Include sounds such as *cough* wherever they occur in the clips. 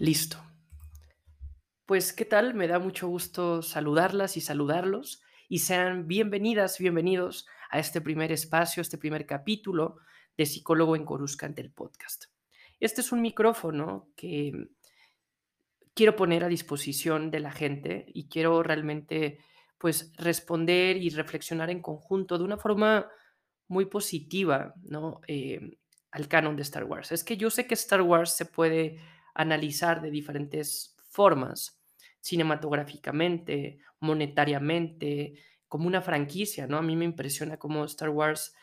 Listo. Pues, ¿qué tal? Me da mucho gusto saludarlas y saludarlos, y sean bienvenidas, bienvenidos a este primer espacio, este primer capítulo de Psicólogo en Coruscant, el podcast. Este es un micrófono que quiero poner a disposición de la gente y quiero realmente, pues, responder y reflexionar en conjunto de una forma muy positiva, ¿no? Eh, al canon de Star Wars. Es que yo sé que Star Wars se puede analizar de diferentes formas, cinematográficamente, monetariamente, como una franquicia, ¿no? A mí me impresiona cómo Star Wars,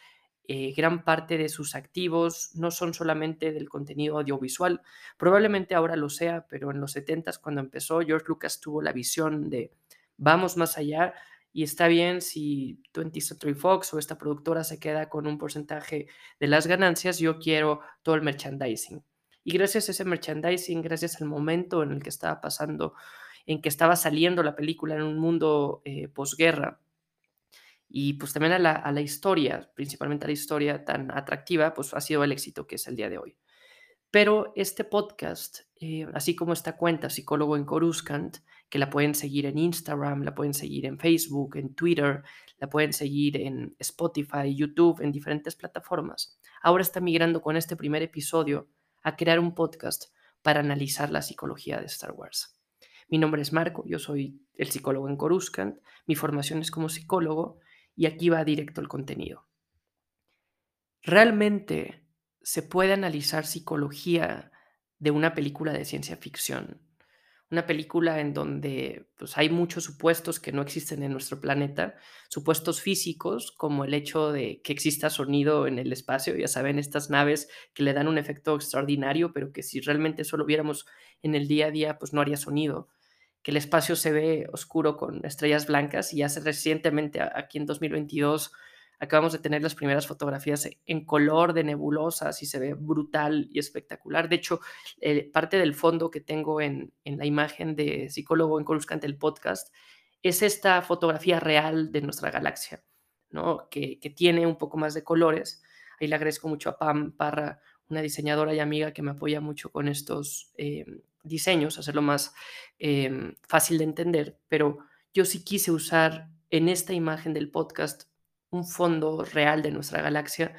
eh, gran parte de sus activos no son solamente del contenido audiovisual, probablemente ahora lo sea, pero en los 70s cuando empezó, George Lucas tuvo la visión de vamos más allá y está bien si 20th Century Fox o esta productora se queda con un porcentaje de las ganancias, yo quiero todo el merchandising. Y gracias a ese merchandising, gracias al momento en el que estaba pasando, en que estaba saliendo la película en un mundo eh, posguerra, y pues también a la, historia, principalmente a la historia tan atractiva, pues ha sido el éxito que es el día de hoy. Pero este podcast, eh, así como esta cuenta Psicólogo en Coruscant, que la pueden seguir en Instagram, la pueden seguir en Facebook, en Twitter, la pueden seguir en Spotify, YouTube, en diferentes plataformas, ahora está migrando con este primer episodio a crear un podcast para analizar la psicología de Star Wars. Mi nombre es Marco, yo soy el psicólogo en Coruscant, mi formación es como psicólogo y aquí va directo el contenido. Realmente se puede analizar psicología de una película de ciencia ficción una película en donde pues, hay muchos supuestos que no existen en nuestro planeta, supuestos físicos como el hecho de que exista sonido en el espacio, ya saben, estas naves que le dan un efecto extraordinario, pero que si realmente solo viéramos en el día a día, pues no haría sonido, que el espacio se ve oscuro con estrellas blancas y hace recientemente, aquí en 2022, Acabamos de tener las primeras fotografías en color de nebulosas y se ve brutal y espectacular. De hecho, eh, parte del fondo que tengo en, la imagen de psicólogo en Coruscant, el podcast, es esta fotografía real de nuestra galaxia, ¿no? que, tiene un poco más de colores. Ahí le agradezco mucho a Pam Parra, una diseñadora y amiga que me apoya mucho con estos eh, diseños, hacerlo más eh, fácil de entender, pero yo sí quise usar en esta imagen del podcast un fondo real de nuestra galaxia,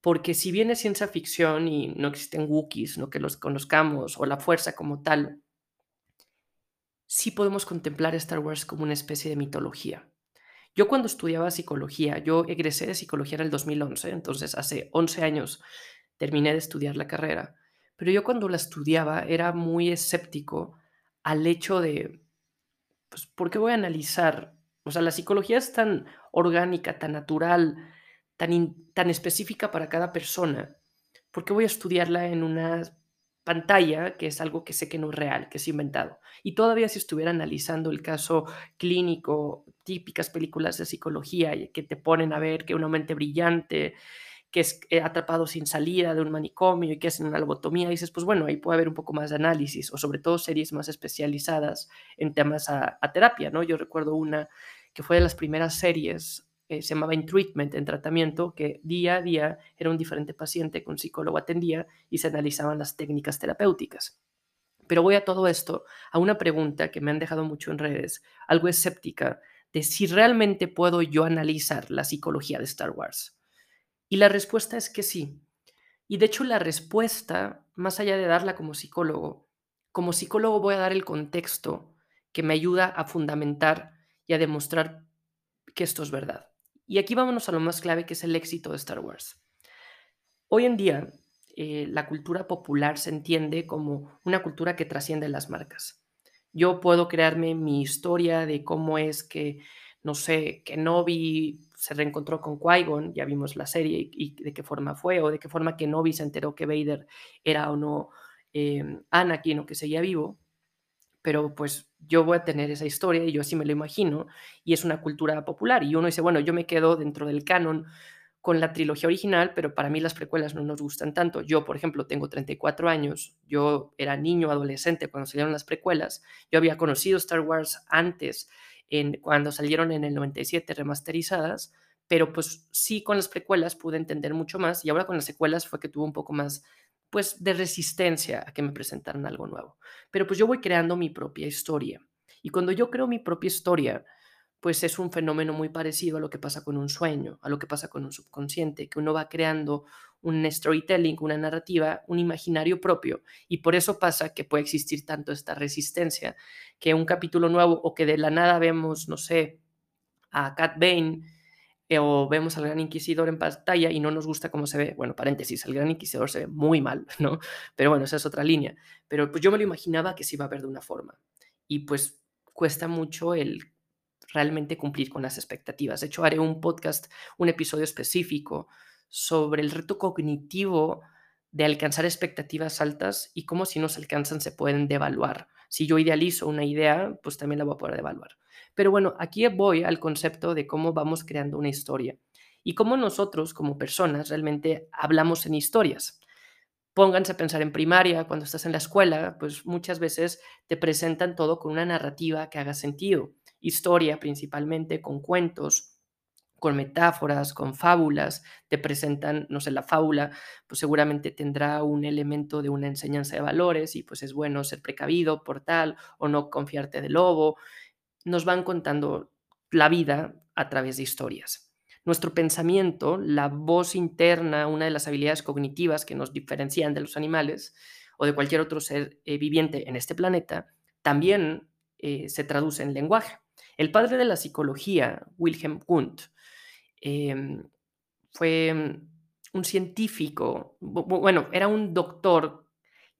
porque si bien es ciencia ficción y no existen Wookiees, no que los conozcamos, o la fuerza como tal, sí podemos contemplar Star Wars como una especie de mitología. Yo cuando estudiaba psicología, yo egresé de psicología en el 2011, entonces hace 11 años terminé de estudiar la carrera, pero yo cuando la estudiaba era muy escéptico al hecho de, pues, ¿por qué voy a analizar o sea, la psicología es tan orgánica, tan natural, tan, tan específica para cada persona. ¿Por qué voy a estudiarla en una pantalla, que es algo que sé que no es real, que es inventado? Y todavía si estuviera analizando el caso clínico, típicas películas de psicología que te ponen a ver que una mente brillante, que es eh, atrapado sin salida de un manicomio y que hacen una lobotomía, dices, pues bueno, ahí puede haber un poco más de análisis o sobre todo series más especializadas en temas a, a terapia, ¿no? Yo recuerdo una que fue de las primeras series, eh, se llamaba In Treatment, en tratamiento, que día a día era un diferente paciente que un psicólogo atendía y se analizaban las técnicas terapéuticas. Pero voy a todo esto a una pregunta que me han dejado mucho en redes, algo escéptica, de si realmente puedo yo analizar la psicología de Star Wars. Y la respuesta es que sí. Y de hecho la respuesta, más allá de darla como psicólogo, como psicólogo voy a dar el contexto que me ayuda a fundamentar y a demostrar que esto es verdad. Y aquí vámonos a lo más clave, que es el éxito de Star Wars. Hoy en día, eh, la cultura popular se entiende como una cultura que trasciende las marcas. Yo puedo crearme mi historia de cómo es que, no sé, que Novi se reencontró con Qui-Gon, ya vimos la serie y, de qué forma fue, o de qué forma que Novi se enteró que Vader era o no eh, Anakin o que seguía vivo pero pues yo voy a tener esa historia y yo así me lo imagino y es una cultura popular y uno dice, bueno, yo me quedo dentro del canon con la trilogía original, pero para mí las precuelas no nos gustan tanto. Yo, por ejemplo, tengo 34 años, yo era niño, adolescente cuando salieron las precuelas, yo había conocido Star Wars antes, en, cuando salieron en el 97 remasterizadas, pero pues sí con las precuelas pude entender mucho más y ahora con las secuelas fue que tuvo un poco más pues de resistencia a que me presentaran algo nuevo. Pero pues yo voy creando mi propia historia. Y cuando yo creo mi propia historia, pues es un fenómeno muy parecido a lo que pasa con un sueño, a lo que pasa con un subconsciente, que uno va creando un storytelling, una narrativa, un imaginario propio. Y por eso pasa que puede existir tanto esta resistencia, que un capítulo nuevo o que de la nada vemos, no sé, a Cat Bane o vemos al Gran Inquisidor en pantalla y no nos gusta cómo se ve. Bueno, paréntesis, el Gran Inquisidor se ve muy mal, *laughs* ¿no? Pero bueno, esa es otra línea. Pero pues yo me lo imaginaba que se iba a ver de una forma. Y pues cuesta mucho el realmente cumplir con las expectativas. De hecho, haré un podcast, un episodio específico sobre el reto cognitivo de alcanzar expectativas altas y cómo si no se alcanzan se pueden devaluar. Si yo idealizo una idea, pues también la voy a poder devaluar. Pero bueno, aquí voy al concepto de cómo vamos creando una historia y cómo nosotros como personas realmente hablamos en historias. Pónganse a pensar en primaria, cuando estás en la escuela, pues muchas veces te presentan todo con una narrativa que haga sentido. Historia principalmente, con cuentos, con metáforas, con fábulas, te presentan, no sé, la fábula, pues seguramente tendrá un elemento de una enseñanza de valores y pues es bueno ser precavido por tal o no confiarte del lobo. Nos van contando la vida a través de historias. Nuestro pensamiento, la voz interna, una de las habilidades cognitivas que nos diferencian de los animales o de cualquier otro ser eh, viviente en este planeta, también eh, se traduce en lenguaje. El padre de la psicología, Wilhelm Wundt, Em, fue un científico, bueno, era un doctor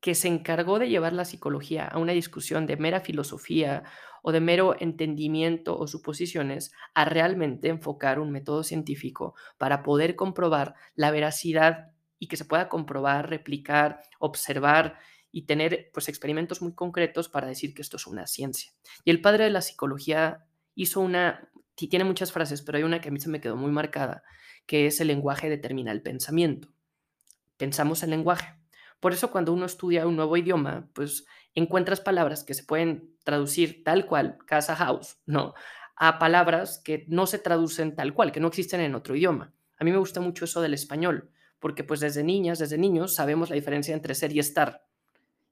que se encargó de llevar la psicología a una discusión de mera filosofía o de mero entendimiento o suposiciones a realmente enfocar un método científico para poder comprobar la veracidad y que se pueda comprobar, replicar, observar y tener pues experimentos muy concretos para decir que esto es una ciencia. Y el padre de la psicología hizo una tiene muchas frases, pero hay una que a mí se me quedó muy marcada, que es el lenguaje determina el pensamiento. Pensamos en lenguaje. Por eso cuando uno estudia un nuevo idioma, pues encuentras palabras que se pueden traducir tal cual, casa house, ¿no? A palabras que no se traducen tal cual, que no existen en otro idioma. A mí me gusta mucho eso del español, porque pues desde niñas, desde niños sabemos la diferencia entre ser y estar.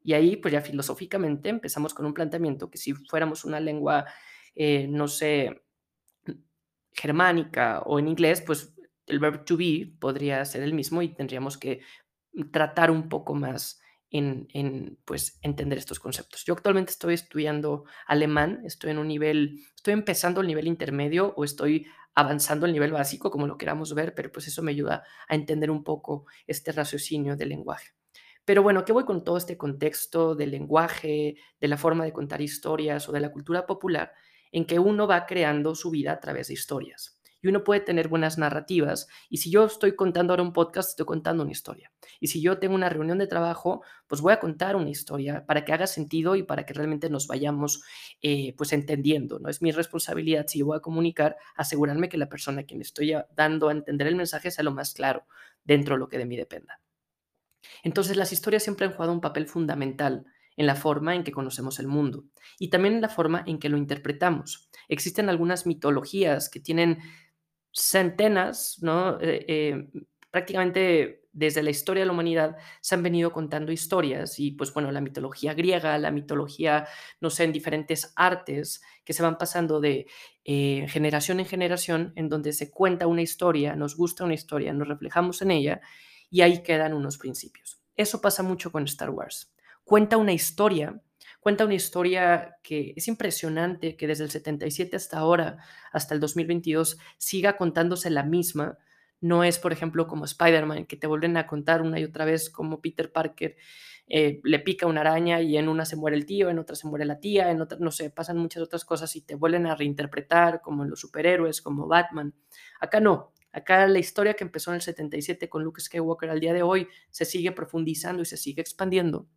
Y ahí pues ya filosóficamente empezamos con un planteamiento que si fuéramos una lengua, eh, no sé, germánica o en inglés, pues el verbo to be podría ser el mismo y tendríamos que tratar un poco más en, en, pues, entender estos conceptos. Yo actualmente estoy estudiando alemán, estoy en un nivel, estoy empezando el nivel intermedio o estoy avanzando el nivel básico, como lo queramos ver, pero pues eso me ayuda a entender un poco este raciocinio del lenguaje. Pero bueno, ¿qué voy con todo este contexto del lenguaje, de la forma de contar historias o de la cultura popular? en que uno va creando su vida a través de historias. Y uno puede tener buenas narrativas. Y si yo estoy contando ahora un podcast, estoy contando una historia. Y si yo tengo una reunión de trabajo, pues voy a contar una historia para que haga sentido y para que realmente nos vayamos eh, pues entendiendo. ¿no? Es mi responsabilidad, si yo voy a comunicar, asegurarme que la persona a quien estoy dando a entender el mensaje sea lo más claro dentro de lo que de mí dependa. Entonces las historias siempre han jugado un papel fundamental en la forma en que conocemos el mundo y también en la forma en que lo interpretamos. Existen algunas mitologías que tienen centenas, ¿no? Eh, eh, prácticamente desde la historia de la humanidad se han venido contando historias y pues bueno, la mitología griega, la mitología, no sé, en diferentes artes que se van pasando de eh, generación en generación en donde se cuenta una historia, nos gusta una historia, nos reflejamos en ella y ahí quedan unos principios. Eso pasa mucho con Star Wars cuenta una historia, cuenta una historia que es impresionante que desde el 77 hasta ahora, hasta el 2022, siga contándose la misma. No es, por ejemplo, como Spider-Man, que te vuelven a contar una y otra vez como Peter Parker eh, le pica una araña y en una se muere el tío, en otra se muere la tía, en otra, no sé, pasan muchas otras cosas y te vuelven a reinterpretar como en los superhéroes, como Batman. Acá no, Acá la historia que empezó en el 77 con Luke Skywalker al día de hoy se sigue profundizando y se sigue expandiendo.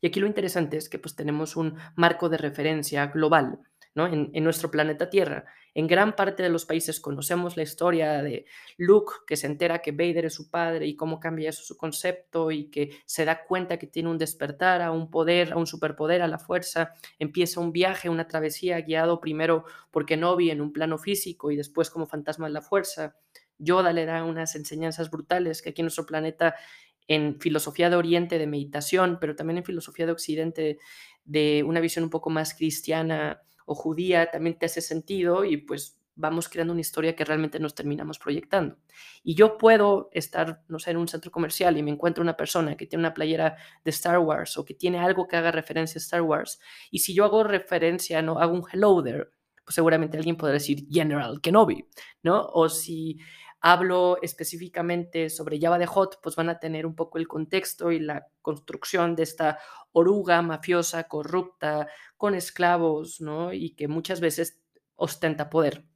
Y aquí lo interesante es que pues tenemos un marco de referencia global ¿no? en, nuestro planeta Tierra. En gran parte de los países conocemos la historia de Luke, que se entera que Vader es su padre y cómo cambia eso su concepto y que se da cuenta que tiene un despertar a un poder, a un superpoder, a la fuerza. Empieza un viaje, una travesía guiado primero por Kenobi en un plano físico y después como fantasma de la fuerza. Yoda le da unas enseñanzas brutales que aquí en nuestro planeta en filosofía de Oriente de meditación, pero también en filosofía de Occidente de una visión un poco más cristiana o judía, también te hace sentido y pues vamos creando una historia que realmente nos terminamos proyectando. Y yo puedo estar, no sé, en un centro comercial y me encuentro una persona que tiene una playera de Star Wars o que tiene algo que haga referencia a Star Wars. Y si yo hago referencia, no hago un hello there, pues seguramente alguien podrá decir General Kenobi, ¿no? O si hablo específicamente sobre Java de Hot, pues van a tener un poco el contexto y la construcción de esta oruga mafiosa, corrupta, con esclavos, ¿no? Y que muchas veces ostenta poder.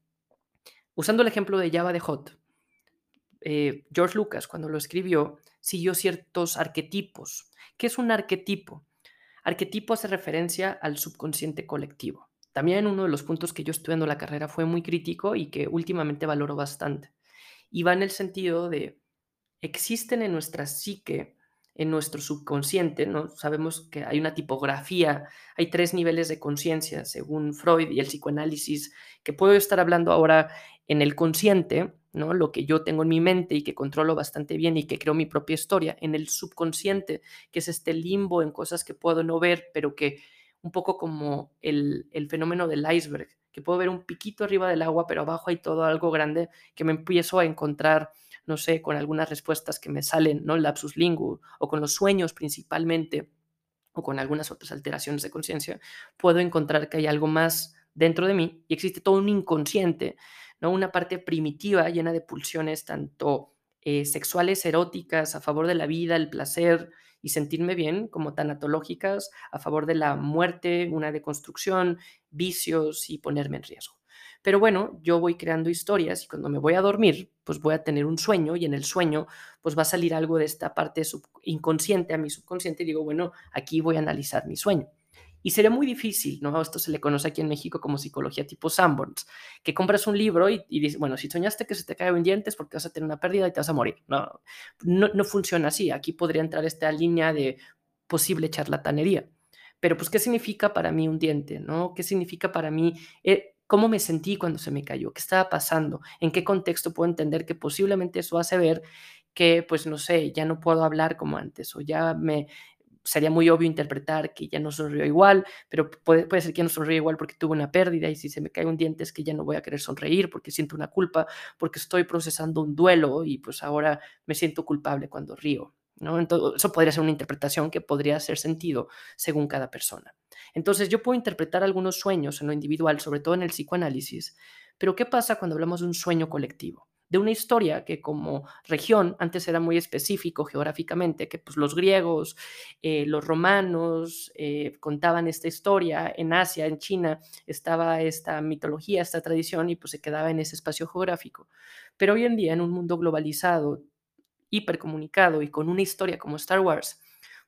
Usando el ejemplo de Java de Hot, eh, George Lucas, cuando lo escribió, siguió ciertos arquetipos. ¿Qué es un arquetipo? Arquetipo hace referencia al subconsciente colectivo. También uno de los puntos que yo estudiando la carrera fue muy crítico y que últimamente valoro bastante. Y va en el sentido de, existen en nuestra psique en nuestro subconsciente, ¿no? Sabemos que hay una tipografía, hay tres niveles de conciencia, según Freud y el psicoanálisis, que puedo estar hablando ahora en el consciente, ¿no? Lo que yo tengo en mi mente y que controlo bastante bien y que creo mi propia historia, en el subconsciente, que es este limbo en cosas que puedo no ver, pero que un poco como el, el fenómeno del iceberg, puedo ver un piquito arriba del agua, pero abajo hay todo algo grande que me empiezo a encontrar no sé, con algunas respuestas que me salen, ¿no? Lapsus lingu, o con los sueños principalmente, o con algunas otras alteraciones de conciencia, puedo encontrar que hay algo más dentro de mí y existe todo un inconsciente, ¿no? Una parte primitiva llena de pulsiones tanto eh, sexuales, eróticas, a favor de la vida, el placer y sentirme bien, como tanatológicas, a favor de la muerte, una deconstrucción, vicios y ponerme en riesgo. Pero bueno, yo voy creando historias y cuando me voy a dormir, pues voy a tener un sueño y en el sueño pues va a salir algo de esta parte inconsciente a mi subconsciente y digo, bueno, aquí voy a analizar mi sueño. Y sería muy difícil, ¿no? Esto se le conoce aquí en México como psicología tipo Sanborns, que compras un libro y, dices, bueno, si soñaste que se te cae un diente es porque vas a tener una pérdida y te vas a morir. No, no, no funciona así. Aquí podría entrar esta línea de posible charlatanería. Pero pues, ¿qué significa para mí un diente? ¿no? ¿Qué significa para mí eh, cómo me sentí cuando se me cayó, qué estaba pasando, en qué contexto puedo entender que posiblemente eso hace ver que, pues no sé, ya no puedo hablar como antes o ya me sería muy obvio interpretar que ya no sonrió igual, pero puede, puede ser que ya no sonríe igual porque tuve una pérdida y si se me cae un diente es que ya no voy a querer sonreír porque siento una culpa, porque estoy procesando un duelo y pues ahora me siento culpable cuando río. ¿no? Entonces, eso podría ser una interpretación que podría hacer sentido según cada persona. Entonces, yo puedo interpretar algunos sueños en lo individual, sobre todo en el psicoanálisis, pero ¿qué pasa cuando hablamos de un sueño colectivo? De una historia que como región antes era muy específico geográficamente, que pues los griegos, eh, los romanos eh, contaban esta historia, en Asia, en China, estaba esta mitología, esta tradición y pues se quedaba en ese espacio geográfico. Pero hoy en día, en un mundo globalizado, hipercomunicado y con una historia como Star Wars,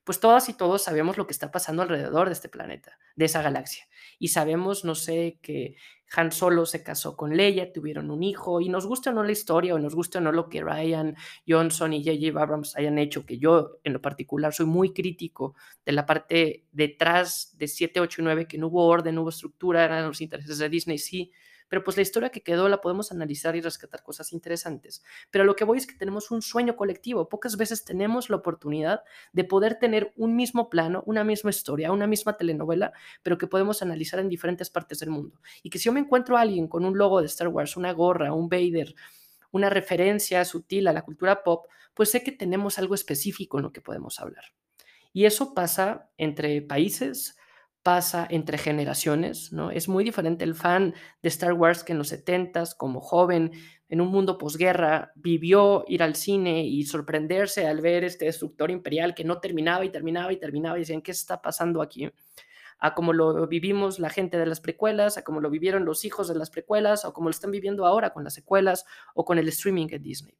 pues todas y todos sabemos lo que está pasando alrededor de este planeta, de esa galaxia. Y sabemos, no sé, que Han Solo se casó con Leia, tuvieron un hijo, y nos gusta o no la historia, o nos gusta o no lo que Ryan Johnson y J.J. Abrams hayan hecho, que yo en lo particular soy muy crítico de la parte detrás de 7, 8 y 9, que no hubo orden, no hubo estructura, eran los intereses de Disney, sí, pero pues la historia que quedó la podemos analizar y rescatar cosas interesantes. Pero lo que voy es que tenemos un sueño colectivo. Pocas veces tenemos la oportunidad de poder tener un mismo plano, una misma historia, una misma telenovela, pero que podemos analizar en diferentes partes del mundo. Y que si yo me encuentro a alguien con un logo de Star Wars, una gorra, un Vader, una referencia sutil a la cultura pop, pues sé que tenemos algo específico en lo que podemos hablar. Y eso pasa entre países, pasa entre generaciones, ¿no? Es muy diferente el fan de Star Wars que en los 70s, como joven, en un mundo posguerra, vivió ir al cine y sorprenderse al ver este destructor imperial que no terminaba y terminaba y terminaba y decían, ¿qué está pasando aquí? A como lo vivimos la gente de las precuelas, a como lo vivieron los hijos de las precuelas, o como lo están viviendo ahora con las secuelas o con el streaming de Disney.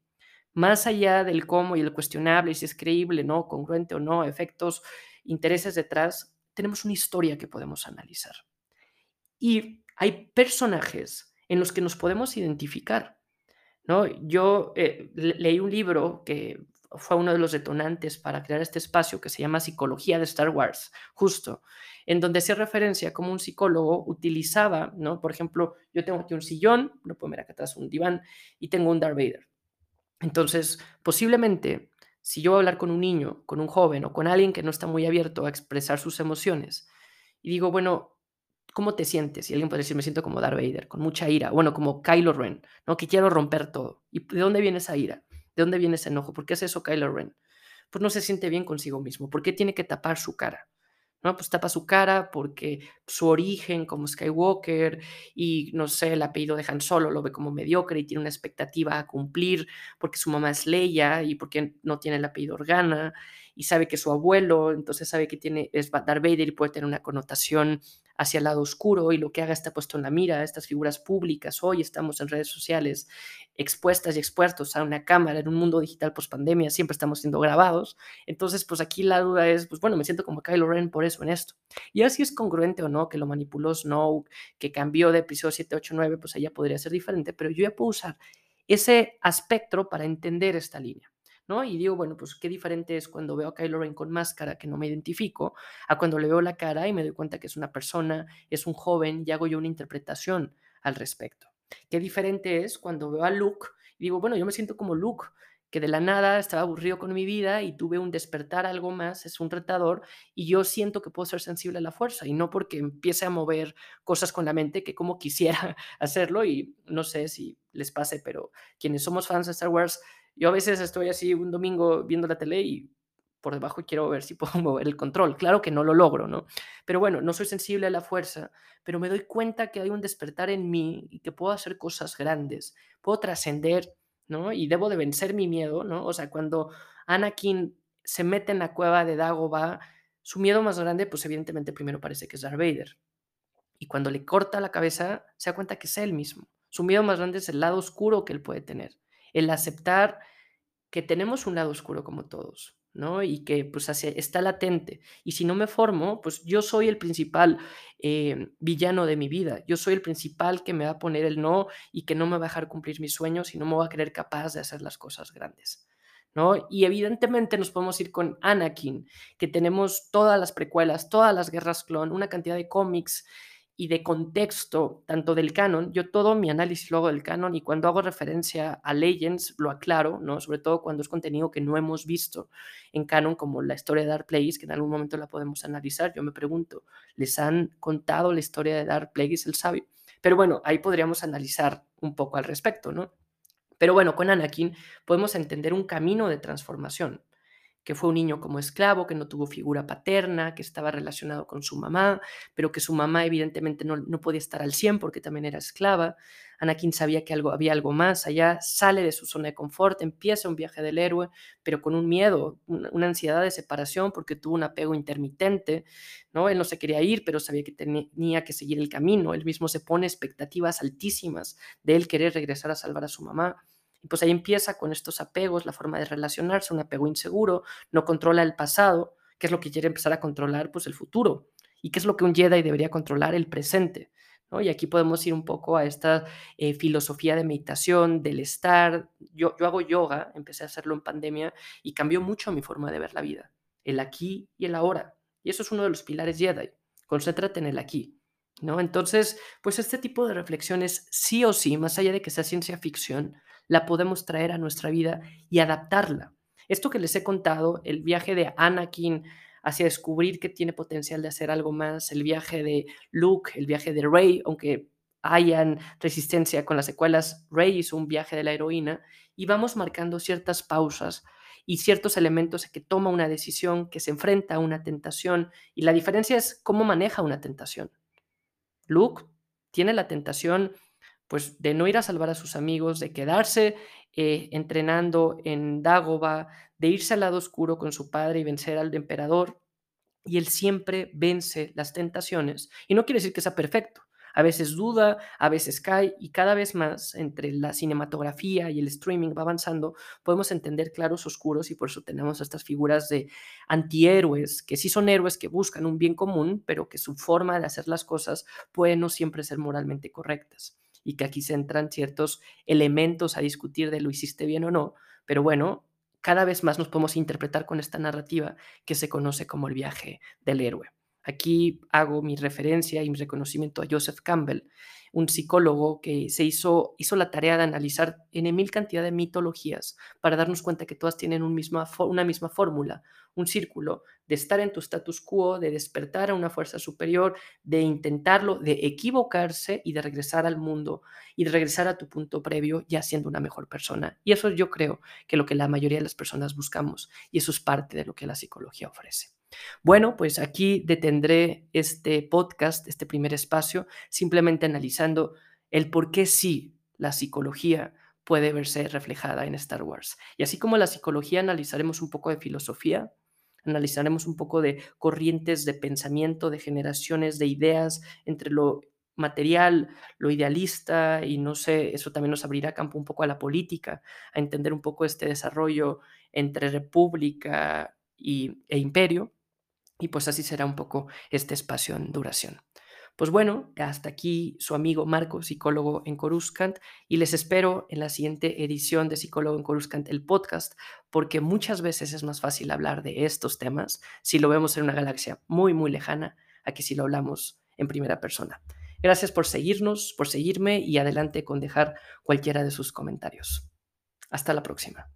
Más allá del cómo y el cuestionable, si es creíble, no, congruente o no, efectos, intereses detrás, tenemos una historia que podemos analizar. Y hay personajes en los que nos podemos identificar. ¿no? Yo eh, leí un libro que fue uno de los detonantes para crear este espacio que se llama Psicología de Star Wars, justo, en donde hace referencia a cómo un psicólogo utilizaba, ¿no? Por ejemplo, yo tengo aquí un sillón, lo puedo ver acá atrás, un diván, y tengo un Darth Vader. Entonces, posiblemente Si yo voy hablar con un niño, con un joven o con alguien que no está muy abierto a expresar sus emociones y digo, bueno, ¿cómo te sientes? Y alguien puede decir, me siento como Darth Vader, con mucha ira, bueno, como Kylo Ren, ¿no? Que quiero romper todo. ¿Y de dónde viene esa ira? ¿De dónde viene ese enojo? ¿Por qué es eso Kylo Ren? Pues no se siente bien consigo mismo. ¿Por qué tiene que tapar su cara? ¿No? Pues tapa su cara porque su origen como Skywalker y, no sé, el apellido de Han Solo lo ve como mediocre y tiene una expectativa a cumplir porque su mamá es Leia y porque no tiene el apellido Organa y sabe que su abuelo, entonces sabe que tiene, es Darth Vader y puede tener una connotación hacia el lado oscuro y lo que haga está puesto en la mira, estas figuras públicas, hoy estamos en redes sociales expuestas y expuestos a una cámara en un mundo digital post pandemia, siempre estamos siendo grabados, entonces pues aquí la duda es, pues bueno, me siento como Kylo Ren por eso en esto. Y así es congruente o no, que lo manipuló Snow, que cambió de episodio 7, 8, 9, pues allá podría ser diferente, pero yo ya puedo usar ese aspecto para entender esta línea. Y digo, bueno, pues qué diferente es cuando veo a Kylo Ren con máscara que no me identifico, a cuando le veo la cara y me doy cuenta que es una persona, es un joven y hago yo una interpretación al respecto. Qué diferente es cuando veo a Luke y digo, bueno, yo me siento como Luke, que de la nada estaba aburrido con mi vida y tuve un despertar algo más, es un retador y yo siento que puedo ser sensible a la fuerza y no porque empiece a mover cosas con la mente que como quisiera *laughs* hacerlo y no sé si les pase, pero quienes somos fans de Star Wars yo a veces estoy así un domingo viendo la tele y por debajo quiero ver si *laughs* puedo mover el control. Claro que no lo logro, ¿no? Pero bueno, no soy sensible a la fuerza, pero me doy cuenta que hay un despertar en mí y que puedo hacer cosas grandes, puedo trascender, ¿no? Y debo de vencer mi miedo, ¿no? O sea, cuando Anakin se mete en la cueva de Dagobah, su miedo más grande, pues evidentemente primero parece que es Darth Vader. Y cuando le corta la cabeza, se da cuenta que es él mismo. Su miedo más grande es el lado oscuro que él puede tener el aceptar que tenemos un lado oscuro como todos, ¿no? Y que pues está latente. Y si no me formo, pues yo soy el principal eh, villano de mi vida. Yo soy el principal que me va a poner el no y que no me va a dejar cumplir mis sueños y no me va a creer capaz de hacer las cosas grandes. ¿No? Y evidentemente nos podemos ir con Anakin, que tenemos todas las precuelas, todas las guerras clon, una cantidad de cómics y de contexto, tanto del canon, yo todo mi análisis lo hago del canon y cuando hago referencia a Legends lo aclaro, ¿no? sobre todo cuando es contenido que no hemos visto en canon, como la historia de Dark Plagueis, que en algún momento la podemos analizar. Yo me pregunto, ¿les han contado la historia de Dark Plagueis el sabio? Pero bueno, ahí podríamos analizar un poco al respecto, ¿no? Pero bueno, con Anakin podemos entender un camino de transformación que fue un niño como esclavo, que no tuvo figura paterna, que estaba relacionado con su mamá, pero que su mamá evidentemente no, podía estar al 100 porque también era esclava. Anakin sabía que algo, había algo más allá, sale de su zona de confort, empieza un viaje del héroe, pero con un miedo, una, ansiedad de separación porque tuvo un apego intermitente, ¿no? Él no se quería ir, pero sabía que tenía que seguir el camino, él mismo se pone expectativas altísimas de él querer regresar a salvar a su mamá y pues ahí empieza con estos apegos, la forma de relacionarse, un apego inseguro, no controla el pasado, que es lo que quiere empezar a controlar, pues el futuro. ¿Y qué es lo que un Jedi debería controlar? El presente. ¿no? Y aquí podemos ir un poco a esta eh, filosofía de meditación, del estar. Yo, yo hago yoga, empecé a hacerlo en pandemia y cambió mucho mi forma de ver la vida. El aquí y el ahora. Y eso es uno de los pilares Jedi. Concéntrate en el aquí. ¿no? Entonces, pues este tipo de reflexiones, sí o sí, más allá de que sea ciencia ficción, la podemos traer a nuestra vida y adaptarla. Esto que les he contado, el viaje de Anakin hacia descubrir que tiene potencial de hacer algo más, el viaje de Luke, el viaje de Rey, aunque hayan resistencia con las secuelas, Rey hizo un viaje de la heroína y vamos marcando ciertas pausas y ciertos elementos que toma una decisión, que se enfrenta a una tentación y la diferencia es cómo maneja una tentación. Luke tiene la tentación pues de no ir a salvar a sus amigos, de quedarse eh, entrenando en Dagoba, de irse al lado oscuro con su padre y vencer al emperador. Y él siempre vence las tentaciones. Y no quiere decir que sea perfecto. A veces duda, a veces cae y cada vez más entre la cinematografía y el streaming va avanzando, podemos entender claros oscuros y por eso tenemos estas figuras de antihéroes, que sí son héroes que buscan un bien común, pero que su forma de hacer las cosas puede no siempre ser moralmente correctas y que aquí se entran ciertos elementos a discutir de lo hiciste bien o no, pero bueno, cada vez más nos podemos interpretar con esta narrativa que se conoce como el viaje del héroe. Aquí hago mi referencia y mi reconocimiento a Joseph Campbell, un psicólogo que se hizo, hizo la tarea de analizar en mil cantidad de mitologías para darnos cuenta que todas tienen una misma fórmula, un círculo de estar en tu status quo, de despertar a una fuerza superior, de intentarlo, de equivocarse y de regresar al mundo y de regresar a tu punto previo ya siendo una mejor persona. Y eso yo creo que lo que la mayoría de las personas buscamos y eso es parte de lo que la psicología ofrece. Bueno, pues aquí detendré este podcast, este primer espacio, simplemente analizando el por qué sí la psicología puede verse reflejada en Star Wars. Y así como la psicología analizaremos un poco de filosofía, analizaremos un poco de corrientes de pensamiento, de generaciones de ideas entre lo material, lo idealista y no sé, eso también nos abrirá campo un poco a la política, a entender un poco este desarrollo entre república y, e imperio. Y pues así será un poco este espacio en duración. Pues bueno, hasta aquí su amigo Marco, psicólogo en Coruscant, y les espero en la siguiente edición de Psicólogo en Coruscant, el podcast, porque muchas veces es más fácil hablar de estos temas si lo vemos en una galaxia muy, muy lejana, a que si lo hablamos en primera persona. Gracias por seguirnos, por seguirme y adelante con dejar cualquiera de sus comentarios. Hasta la próxima.